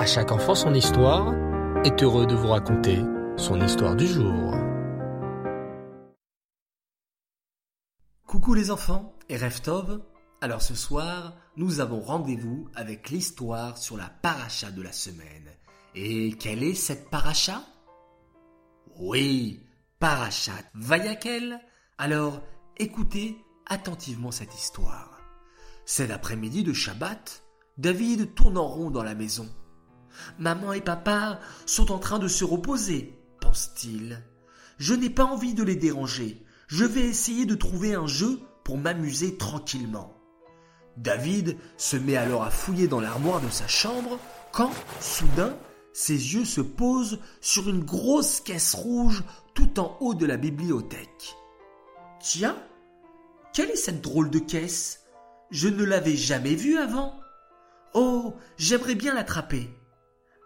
À chaque enfant son histoire est heureux de vous raconter son histoire du jour. Coucou les enfants et Reftov. Alors ce soir, nous avons rendez-vous avec l'histoire sur la paracha de la semaine. Et quelle est cette paracha? Oui, parachat Vayakel. Alors écoutez attentivement cette histoire. C'est l'après-midi de Shabbat. David tourne en rond dans la maison. Maman et papa sont en train de se reposer, pense-t-il. Je n'ai pas envie de les déranger. Je vais essayer de trouver un jeu pour m'amuser tranquillement. David se met alors à fouiller dans l'armoire de sa chambre quand, soudain, ses yeux se posent sur une grosse caisse rouge tout en haut de la bibliothèque. Tiens, quelle est cette drôle de caisse? Je ne l'avais jamais vue avant. Oh, j'aimerais bien l'attraper.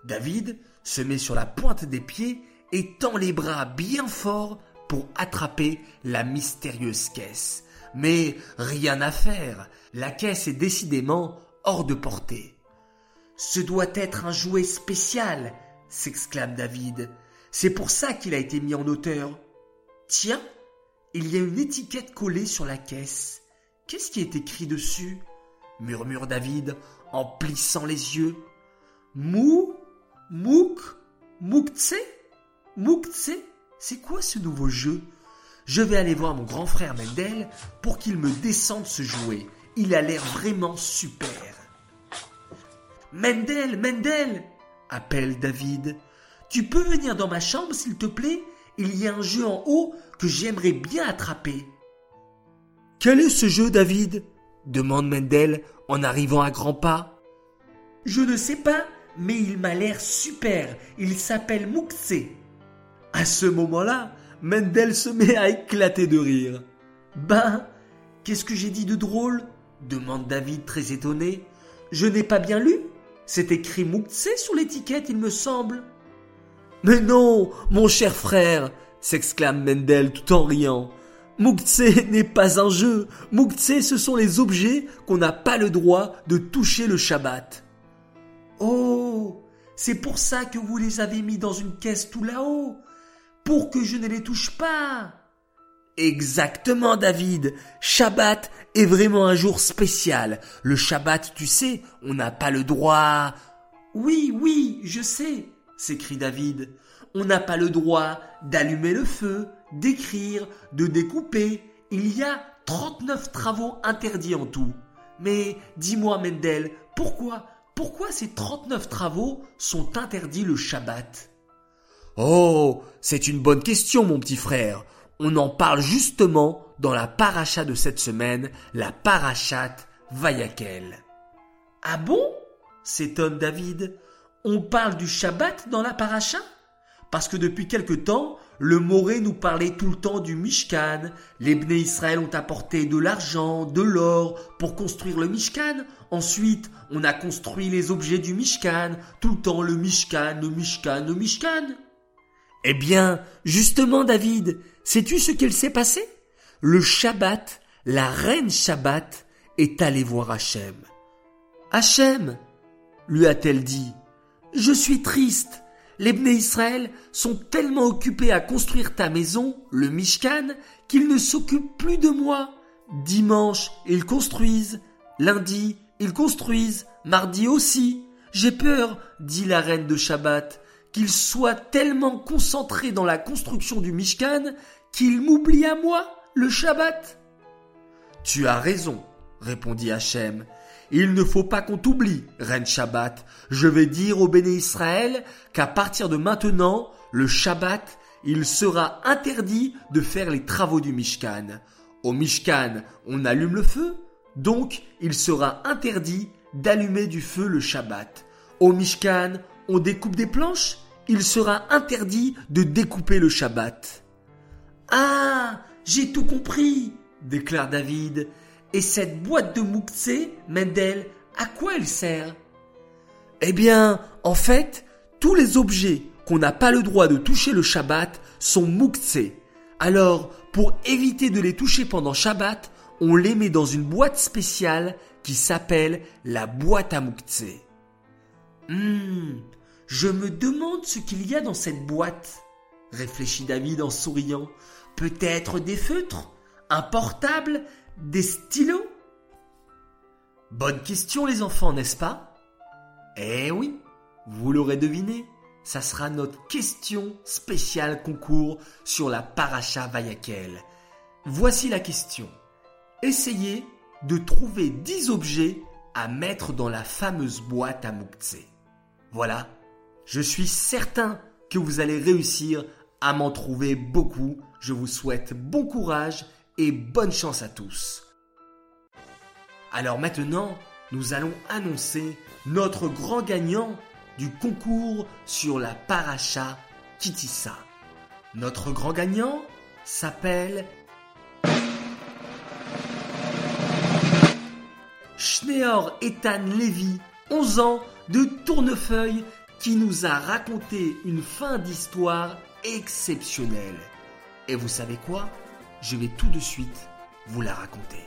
David se met sur la pointe des pieds et tend les bras bien fort pour attraper la mystérieuse caisse. Mais rien à faire, la caisse est décidément hors de portée. Ce doit être un jouet spécial, s'exclame David. C'est pour ça qu'il a été mis en hauteur. Tiens, il y a une étiquette collée sur la caisse. Qu'est-ce qui est écrit dessus? murmure David en plissant les yeux. Mou Mouk Mouktsé Mouktsé C'est quoi ce nouveau jeu? Je vais aller voir mon grand frère Mendel pour qu'il me descende ce jouet. Il a l'air vraiment super. Mendel, Mendel appelle David. Tu peux venir dans ma chambre, s'il te plaît? Il y a un jeu en haut que j'aimerais bien attraper. Quel est ce jeu, David? demande Mendel en arrivant à grands pas. Je ne sais pas, mais il m'a l'air super. Il s'appelle Mouxé. À ce moment-là, Mendel se met à éclater de rire. Ben, qu'est-ce que j'ai dit de drôle? demande David très étonné. Je n'ai pas bien lu? C'est écrit Mouxé sur l'étiquette, il me semble. Mais non, mon cher frère s'exclame Mendel tout en riant. Mouktsé n'est pas un jeu. Mouktsé, ce sont les objets qu'on n'a pas le droit de toucher le Shabbat. Oh, c'est pour ça que vous les avez mis dans une caisse tout là-haut, pour que je ne les touche pas. Exactement, David. Shabbat est vraiment un jour spécial. Le Shabbat, tu sais, on n'a pas le droit. Oui, oui, je sais, s'écrie David. On n'a pas le droit d'allumer le feu, d'écrire, de découper. Il y a 39 travaux interdits en tout. Mais dis-moi Mendel, pourquoi, pourquoi ces 39 travaux sont interdits le Shabbat? Oh, c'est une bonne question mon petit frère. On en parle justement dans la paracha de cette semaine, la parachat Vayakel. Ah bon? S'étonne David. On parle du Shabbat dans la paracha? Parce que depuis quelque temps, le Moré nous parlait tout le temps du Mishkan. Les Bnei Israël ont apporté de l'argent, de l'or pour construire le Mishkan. Ensuite, on a construit les objets du Mishkan. Tout le temps le Mishkan, le Mishkan, le Mishkan. Eh bien, justement, David, sais-tu ce qu'il s'est passé? Le Shabbat, la reine Shabbat, est allée voir Hachem. Hachem, lui a-t-elle dit, je suis triste les Bnei Israël sont tellement occupés à construire ta maison, le Mishkan, qu'ils ne s'occupent plus de moi. Dimanche, ils construisent. Lundi, ils construisent. Mardi aussi. J'ai peur, dit la reine de Shabbat, qu'ils soient tellement concentrés dans la construction du Mishkan qu'ils m'oublient à moi, le Shabbat. Tu as raison, répondit Hachem. Il ne faut pas qu'on t'oublie, reine Shabbat. Je vais dire au béné Israël qu'à partir de maintenant, le Shabbat, il sera interdit de faire les travaux du Mishkan. Au Mishkan, on allume le feu, donc il sera interdit d'allumer du feu le Shabbat. Au Mishkan, on découpe des planches, il sera interdit de découper le Shabbat. Ah, j'ai tout compris, déclare David. Et cette boîte de Mouktsé, Mendel, à quoi elle sert? Eh bien, en fait, tous les objets qu'on n'a pas le droit de toucher le Shabbat sont Mouktsé. Alors, pour éviter de les toucher pendant Shabbat, on les met dans une boîte spéciale qui s'appelle la boîte à Mouktsé. Hum, je me demande ce qu'il y a dans cette boîte, réfléchit David en souriant. Peut-être des feutres, un portable, des stylos? Bonne question les enfants, n'est-ce pas? Eh oui, vous l'aurez deviné, ça sera notre question spéciale concours sur la paracha Vayakel. Voici la question. Essayez de trouver 10 objets à mettre dans la fameuse boîte à Moukhtse. Voilà, je suis certain que vous allez réussir à m'en trouver beaucoup. Je vous souhaite bon courage et bonne chance à tous. Alors maintenant, nous allons annoncer notre grand gagnant du concours sur la paracha Kitissa. Notre grand gagnant s'appelle Schneor Ethan Levy, 11 ans, de Tournefeuille, qui nous a raconté une fin d'histoire exceptionnelle. Et vous savez quoi? Je vais tout de suite vous la raconter.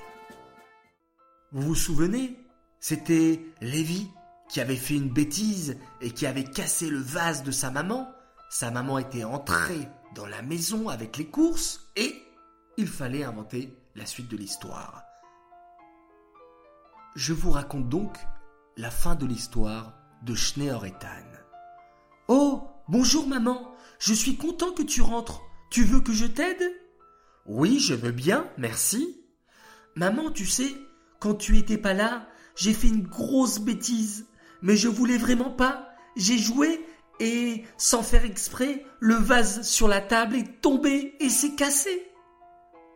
Vous vous souvenez C'était Lévi qui avait fait une bêtise et qui avait cassé le vase de sa maman. Sa maman était entrée dans la maison avec les courses et il fallait inventer la suite de l'histoire. Je vous raconte donc la fin de l'histoire de Schneor-Ethan. Oh, bonjour maman, je suis content que tu rentres. Tu veux que je t'aide? Oui, je veux bien, merci. Maman, tu sais, quand tu étais pas là, j'ai fait une grosse bêtise. Mais je voulais vraiment pas. J'ai joué et, sans faire exprès, le vase sur la table est tombé et s'est cassé.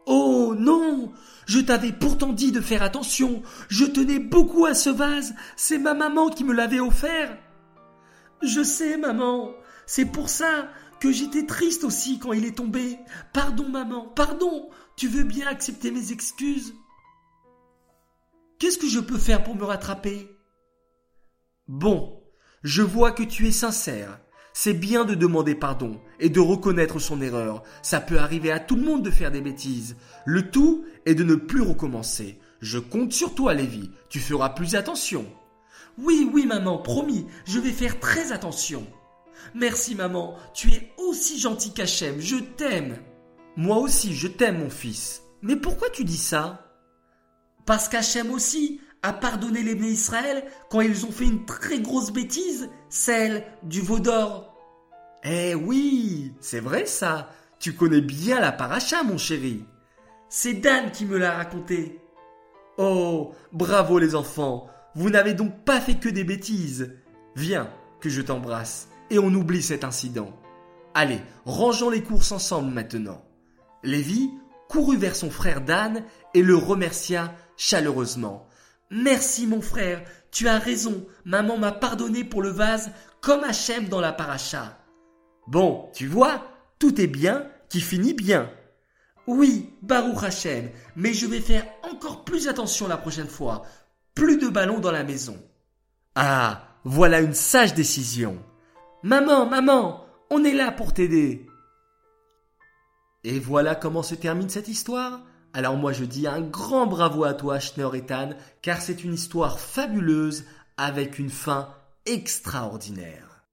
Oh non Je t'avais pourtant dit de faire attention. Je tenais beaucoup à ce vase. C'est ma maman qui me l'avait offert. Je sais, maman. C'est pour ça que j'étais triste aussi quand il est tombé. Pardon, maman, pardon. Tu veux bien accepter mes excuses? Qu'est-ce que je peux faire pour me rattraper? Bon, je vois que tu es sincère. C'est bien de demander pardon et de reconnaître son erreur. Ça peut arriver à tout le monde de faire des bêtises. Le tout est de ne plus recommencer. Je compte sur toi, Lévi. Tu feras plus attention. Oui, oui, maman, promis, je vais faire très attention. Merci, maman, tu es aussi gentil qu'Hachem, je t'aime. Moi aussi, je t'aime, mon fils. Mais pourquoi tu dis ça? Parce qu'Hachem aussi a pardonné les Israël quand ils ont fait une très grosse bêtise, celle du veau d'or. Eh oui, c'est vrai ça. Tu connais bien la paracha, mon chéri. C'est Dan qui me l'a raconté. Oh, bravo les enfants. Vous n'avez donc pas fait que des bêtises. Viens, que je t'embrasse, et on oublie cet incident. Allez, rangeons les courses ensemble maintenant. Lévi courut vers son frère Dan et le remercia chaleureusement. Merci mon frère, tu as raison, maman m'a pardonné pour le vase comme Hachem dans la paracha. Bon, tu vois, tout est bien qui finit bien. Oui, Baruch Hachem, mais je vais faire encore plus attention la prochaine fois. Plus de ballons dans la maison. Ah, voilà une sage décision. Maman, maman, on est là pour t'aider. Et voilà comment se termine cette histoire. Alors moi je dis un grand bravo à toi Schneur Ethan, car c'est une histoire fabuleuse avec une fin extraordinaire.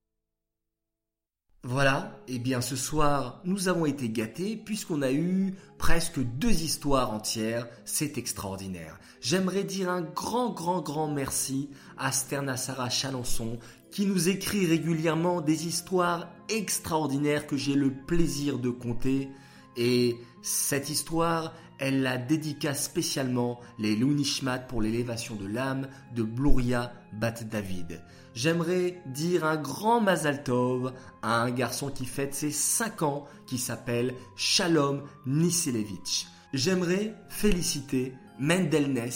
Voilà, et eh bien ce soir nous avons été gâtés puisqu'on a eu presque deux histoires entières, c'est extraordinaire. J'aimerais dire un grand grand grand merci à Sterna Sarah Chalençon qui nous écrit régulièrement des histoires extraordinaires que j'ai le plaisir de compter et cette histoire, elle la dédicace spécialement les Lunishmat pour l'élévation de l'âme de Bluria Bat David. J'aimerais dire un grand Mazal Tov à un garçon qui fête ses 5 ans qui s'appelle Shalom Niselevich. J'aimerais féliciter Mendelnes,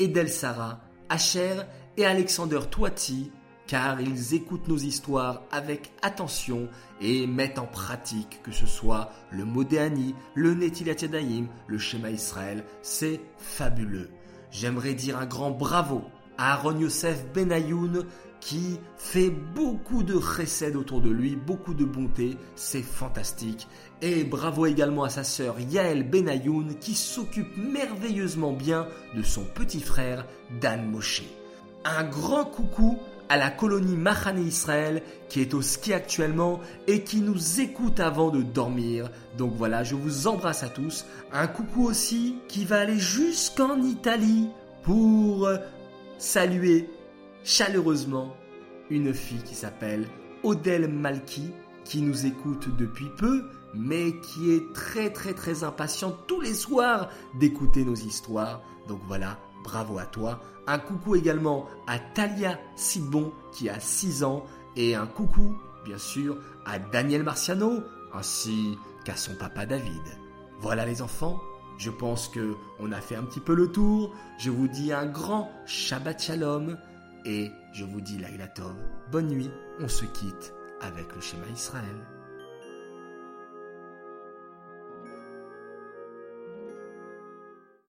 Edel Sarah, Asher et Alexander Toiti car ils écoutent nos histoires avec attention et mettent en pratique que ce soit le Modéani, le Netilat Yadayim, le schéma Israël, c'est fabuleux. J'aimerais dire un grand bravo à Aaron Yosef Benayoun qui fait beaucoup de chesed autour de lui, beaucoup de bonté, c'est fantastique. Et bravo également à sa sœur Yael Benayoun qui s'occupe merveilleusement bien de son petit frère Dan Moshe. Un grand coucou à la colonie Mahane Israël qui est au ski actuellement et qui nous écoute avant de dormir. Donc voilà, je vous embrasse à tous. Un coucou aussi qui va aller jusqu'en Italie pour saluer chaleureusement une fille qui s'appelle Odelle Malki qui nous écoute depuis peu mais qui est très très très impatiente tous les soirs d'écouter nos histoires. Donc voilà, bravo à toi. Un coucou également à Talia Sidbon qui a 6 ans et un coucou bien sûr à Daniel Marciano ainsi qu'à son papa David. Voilà les enfants, je pense que on a fait un petit peu le tour. Je vous dis un grand Shabbat Shalom et je vous dis Laila. Bonne nuit, on se quitte avec le schéma Israël.